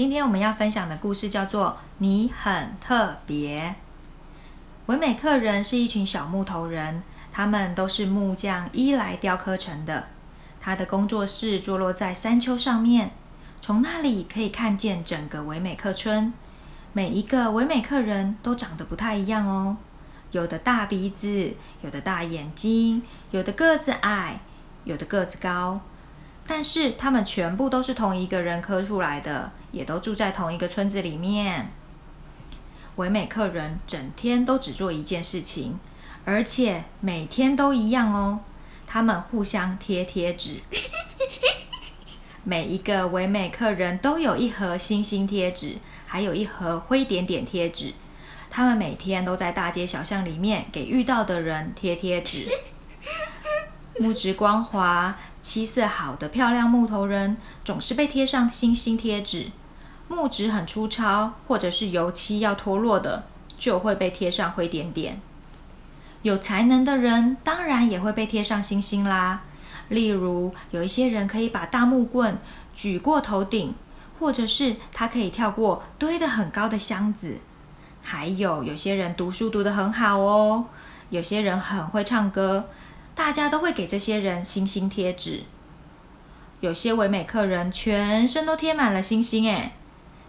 今天我们要分享的故事叫做《你很特别》。唯美客人是一群小木头人，他们都是木匠伊莱雕刻成的。他的工作室坐落在山丘上面，从那里可以看见整个唯美客村。每一个唯美客人都长得不太一样哦，有的大鼻子，有的大眼睛，有的个子矮，有的个子高。但是他们全部都是同一个人刻出来的，也都住在同一个村子里面。唯美客人整天都只做一件事情，而且每天都一样哦。他们互相贴贴纸，每一个唯美客人都有一盒星星贴纸，还有一盒灰点点贴纸。他们每天都在大街小巷里面给遇到的人贴贴纸。木质光滑、漆色好的漂亮木头人，总是被贴上星星贴纸；木质很粗糙，或者是油漆要脱落的，就会被贴上灰点点。有才能的人，当然也会被贴上星星啦。例如，有一些人可以把大木棍举过头顶，或者是他可以跳过堆得很高的箱子。还有，有些人读书读得很好哦，有些人很会唱歌。大家都会给这些人星星贴纸。有些唯美客人全身都贴满了星星，哎，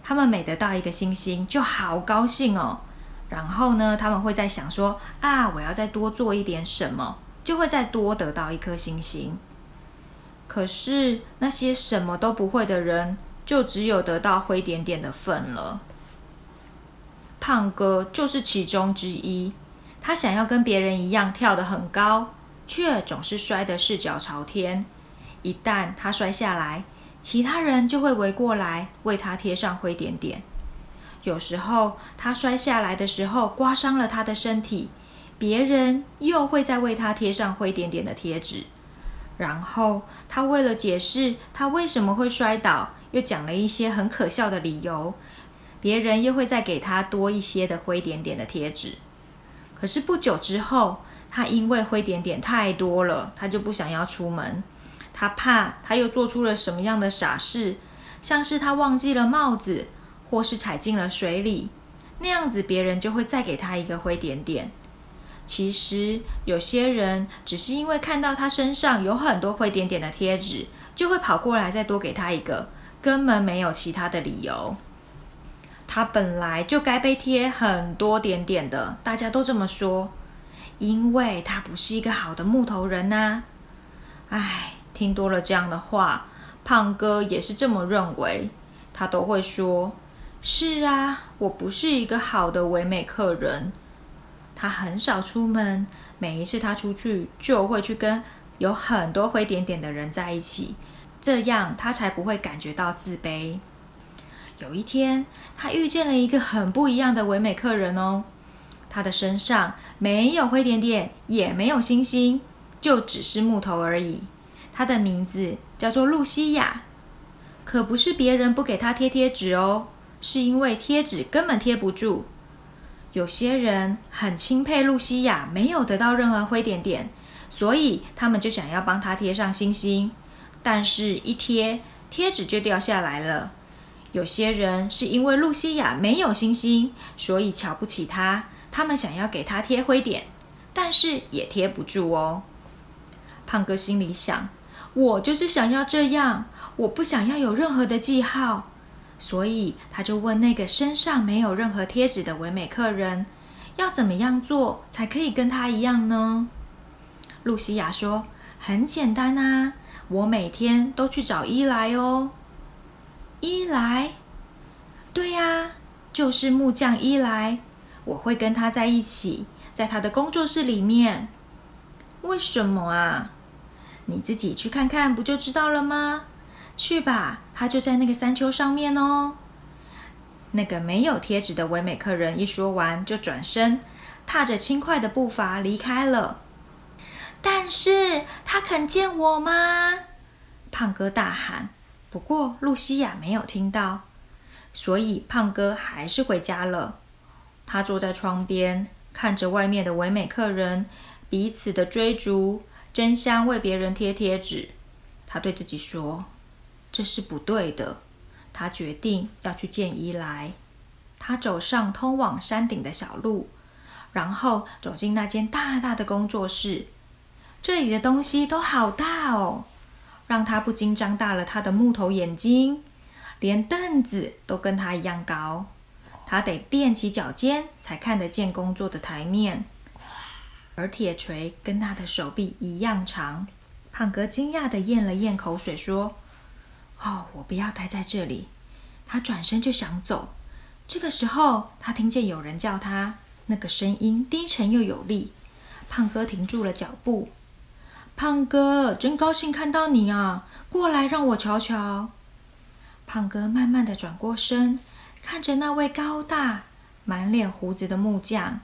他们每得到一个星星就好高兴哦。然后呢，他们会在想说：啊，我要再多做一点什么，就会再多得到一颗星星。可是那些什么都不会的人，就只有得到灰点点的份了。胖哥就是其中之一，他想要跟别人一样跳得很高。却总是摔得四脚朝天。一旦他摔下来，其他人就会围过来为他贴上灰点点。有时候他摔下来的时候刮伤了他的身体，别人又会再为他贴上灰点点的贴纸。然后他为了解释他为什么会摔倒，又讲了一些很可笑的理由，别人又会再给他多一些的灰点点的贴纸。可是不久之后，他因为灰点点太多了，他就不想要出门。他怕他又做出了什么样的傻事，像是他忘记了帽子，或是踩进了水里，那样子别人就会再给他一个灰点点。其实有些人只是因为看到他身上有很多灰点点的贴纸，就会跑过来再多给他一个，根本没有其他的理由。他本来就该被贴很多点点的，大家都这么说。因为他不是一个好的木头人呐，唉，听多了这样的话，胖哥也是这么认为。他都会说：“是啊，我不是一个好的唯美客人。”他很少出门，每一次他出去就会去跟有很多灰点点的人在一起，这样他才不会感觉到自卑。有一天，他遇见了一个很不一样的唯美客人哦。他的身上没有灰点点，也没有星星，就只是木头而已。他的名字叫做露西亚，可不是别人不给他贴贴纸哦，是因为贴纸根本贴不住。有些人很钦佩露西亚没有得到任何灰点点，所以他们就想要帮他贴上星星，但是一贴贴纸就掉下来了。有些人是因为露西亚没有星星，所以瞧不起他。他们想要给他贴灰点，但是也贴不住哦。胖哥心里想：我就是想要这样，我不想要有任何的记号，所以他就问那个身上没有任何贴纸的唯美客人，要怎么样做才可以跟他一样呢？露西亚说：“很简单啊，我每天都去找伊莱哦。”伊莱？对呀，就是木匠伊莱。我会跟他在一起，在他的工作室里面。为什么啊？你自己去看看不就知道了吗？去吧，他就在那个山丘上面哦。那个没有贴纸的唯美客人一说完，就转身，踏着轻快的步伐离开了。但是他肯见我吗？胖哥大喊。不过露西亚没有听到，所以胖哥还是回家了。他坐在窗边，看着外面的唯美客人彼此的追逐，争相为别人贴贴纸。他对自己说：“这是不对的，他决定要去见伊莱。他走上通往山顶的小路，然后走进那间大大的工作室。这里的东西都好大哦，让他不禁张大了他的木头眼睛。连凳子都跟他一样高，他得踮起脚尖才看得见工作的台面。而铁锤跟他的手臂一样长。胖哥惊讶的咽了咽口水，说：“哦，我不要待在这里。”他转身就想走。这个时候，他听见有人叫他，那个声音低沉又有力。胖哥停住了脚步。胖哥，真高兴看到你啊！过来，让我瞧瞧。胖哥慢慢的转过身，看着那位高大、满脸胡子的木匠。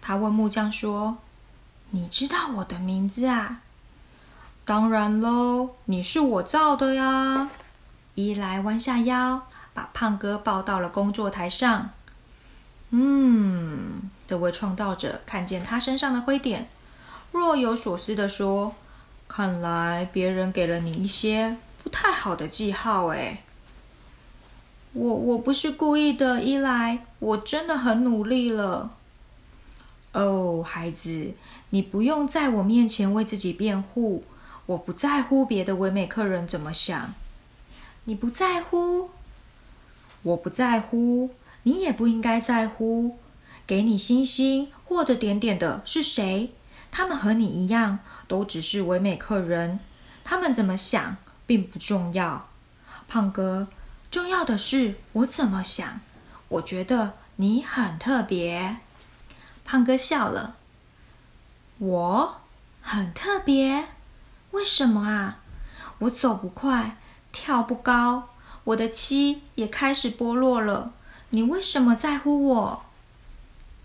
他问木匠说：“你知道我的名字啊？”“当然喽，你是我造的呀。”伊莱弯下腰，把胖哥抱到了工作台上。嗯，这位创造者看见他身上的灰点，若有所思的说：“看来别人给了你一些不太好的记号，哎。”我我不是故意的，伊莱，我真的很努力了。哦，孩子，你不用在我面前为自己辩护，我不在乎别的唯美客人怎么想。你不在乎，我不在乎，你也不应该在乎。给你星星或者点点的是谁？他们和你一样，都只是唯美客人，他们怎么想并不重要。胖哥。重要的是我怎么想。我觉得你很特别。胖哥笑了。我很特别？为什么啊？我走不快，跳不高，我的漆也开始剥落了。你为什么在乎我？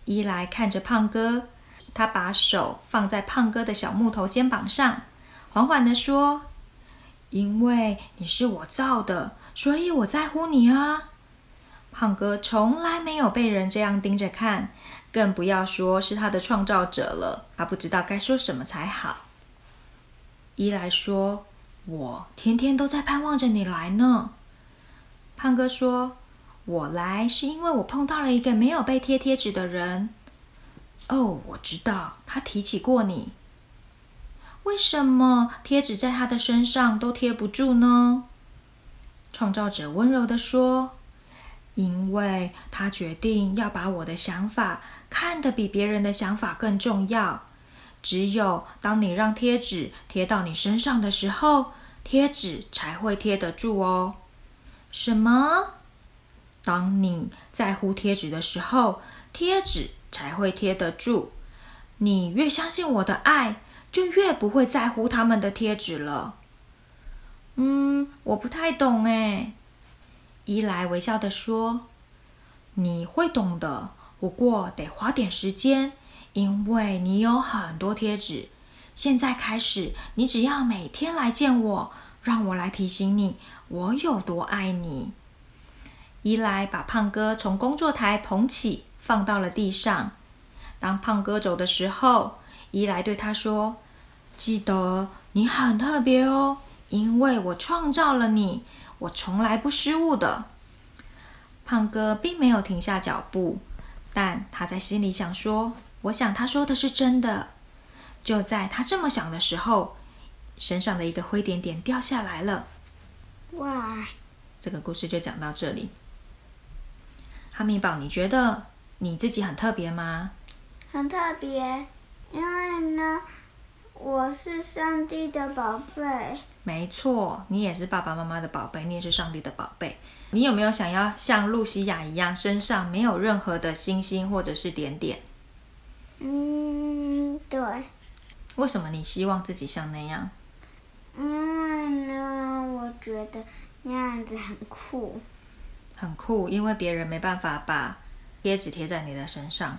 伊莱看着胖哥，他把手放在胖哥的小木头肩膀上，缓缓的说：“因为你是我造的。”所以我在乎你啊，胖哥从来没有被人这样盯着看，更不要说是他的创造者了。他不知道该说什么才好。伊莱说：“我天天都在盼望着你来呢。”胖哥说：“我来是因为我碰到了一个没有被贴贴纸的人。”哦，我知道，他提起过你。为什么贴纸在他的身上都贴不住呢？创造者温柔的说：“因为他决定要把我的想法看得比别人的想法更重要。只有当你让贴纸贴到你身上的时候，贴纸才会贴得住哦。什么？当你在乎贴纸的时候，贴纸才会贴得住。你越相信我的爱，就越不会在乎他们的贴纸了。”嗯，我不太懂哎。伊莱微笑的说：“你会懂的，不过得花点时间，因为你有很多贴纸。现在开始，你只要每天来见我，让我来提醒你我有多爱你。”伊莱把胖哥从工作台捧起，放到了地上。当胖哥走的时候，伊莱对他说：“记得你很特别哦。”因为我创造了你，我从来不失误的。胖哥并没有停下脚步，但他在心里想说：“我想他说的是真的。”就在他这么想的时候，身上的一个灰点点掉下来了。哇！这个故事就讲到这里。哈密宝，你觉得你自己很特别吗？很特别，因为呢。我是上帝的宝贝。没错，你也是爸爸妈妈的宝贝，你也是上帝的宝贝。你有没有想要像露西亚一样，身上没有任何的星星或者是点点？嗯，对。为什么你希望自己像那样？因为呢，我觉得那样子很酷。很酷，因为别人没办法把贴纸贴在你的身上。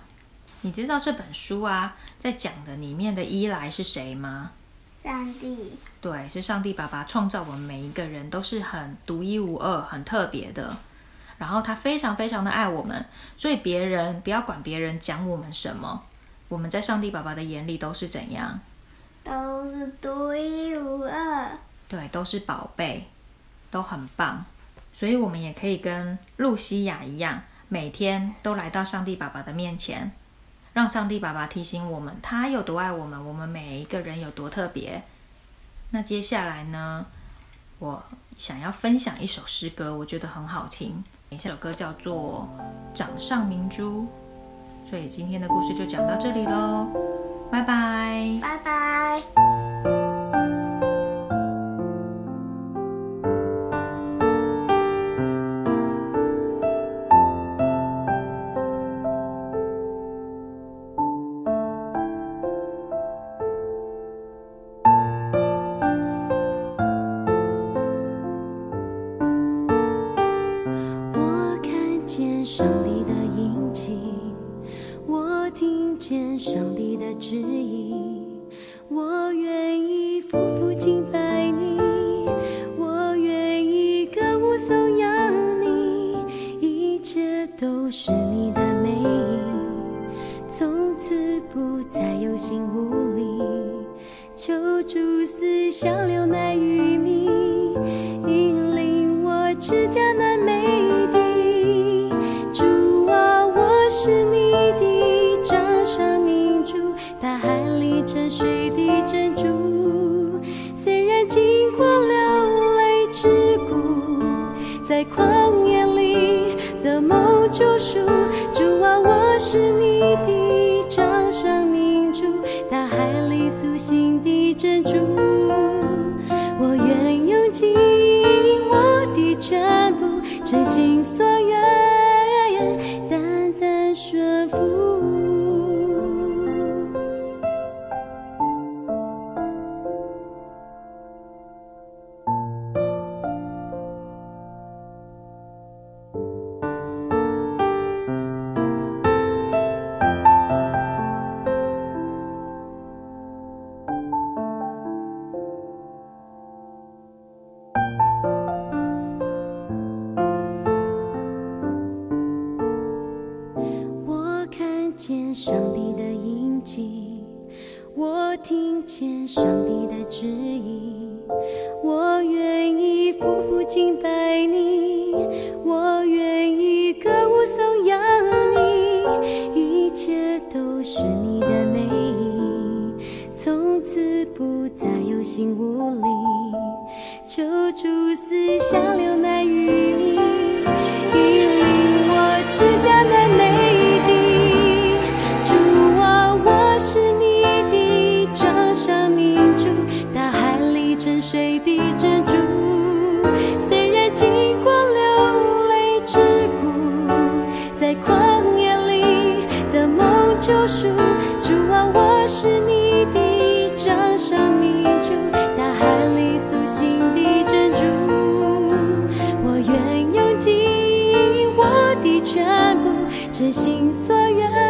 你知道这本书啊在讲的里面的依赖是谁吗？上帝。对是上帝爸爸创造我们每一个人都是很独一无二很特别的。然后他非常非常的爱我们所以别人不要管别人讲我们什么我们在上帝爸爸的眼里都是怎样？都是独一无二。对都是宝贝都很棒。所以我们也可以跟露西亚一样每天都来到上帝爸爸的面前让上帝爸爸提醒我们，他有多爱我们，我们每一个人有多特别。那接下来呢？我想要分享一首诗歌，我觉得很好听。下首歌叫做《掌上明珠》。所以今天的故事就讲到这里喽，拜拜！拜拜。在旷野里的梦就是。听见上帝的指引我愿意赴赴敬拜你。全部真心所愿。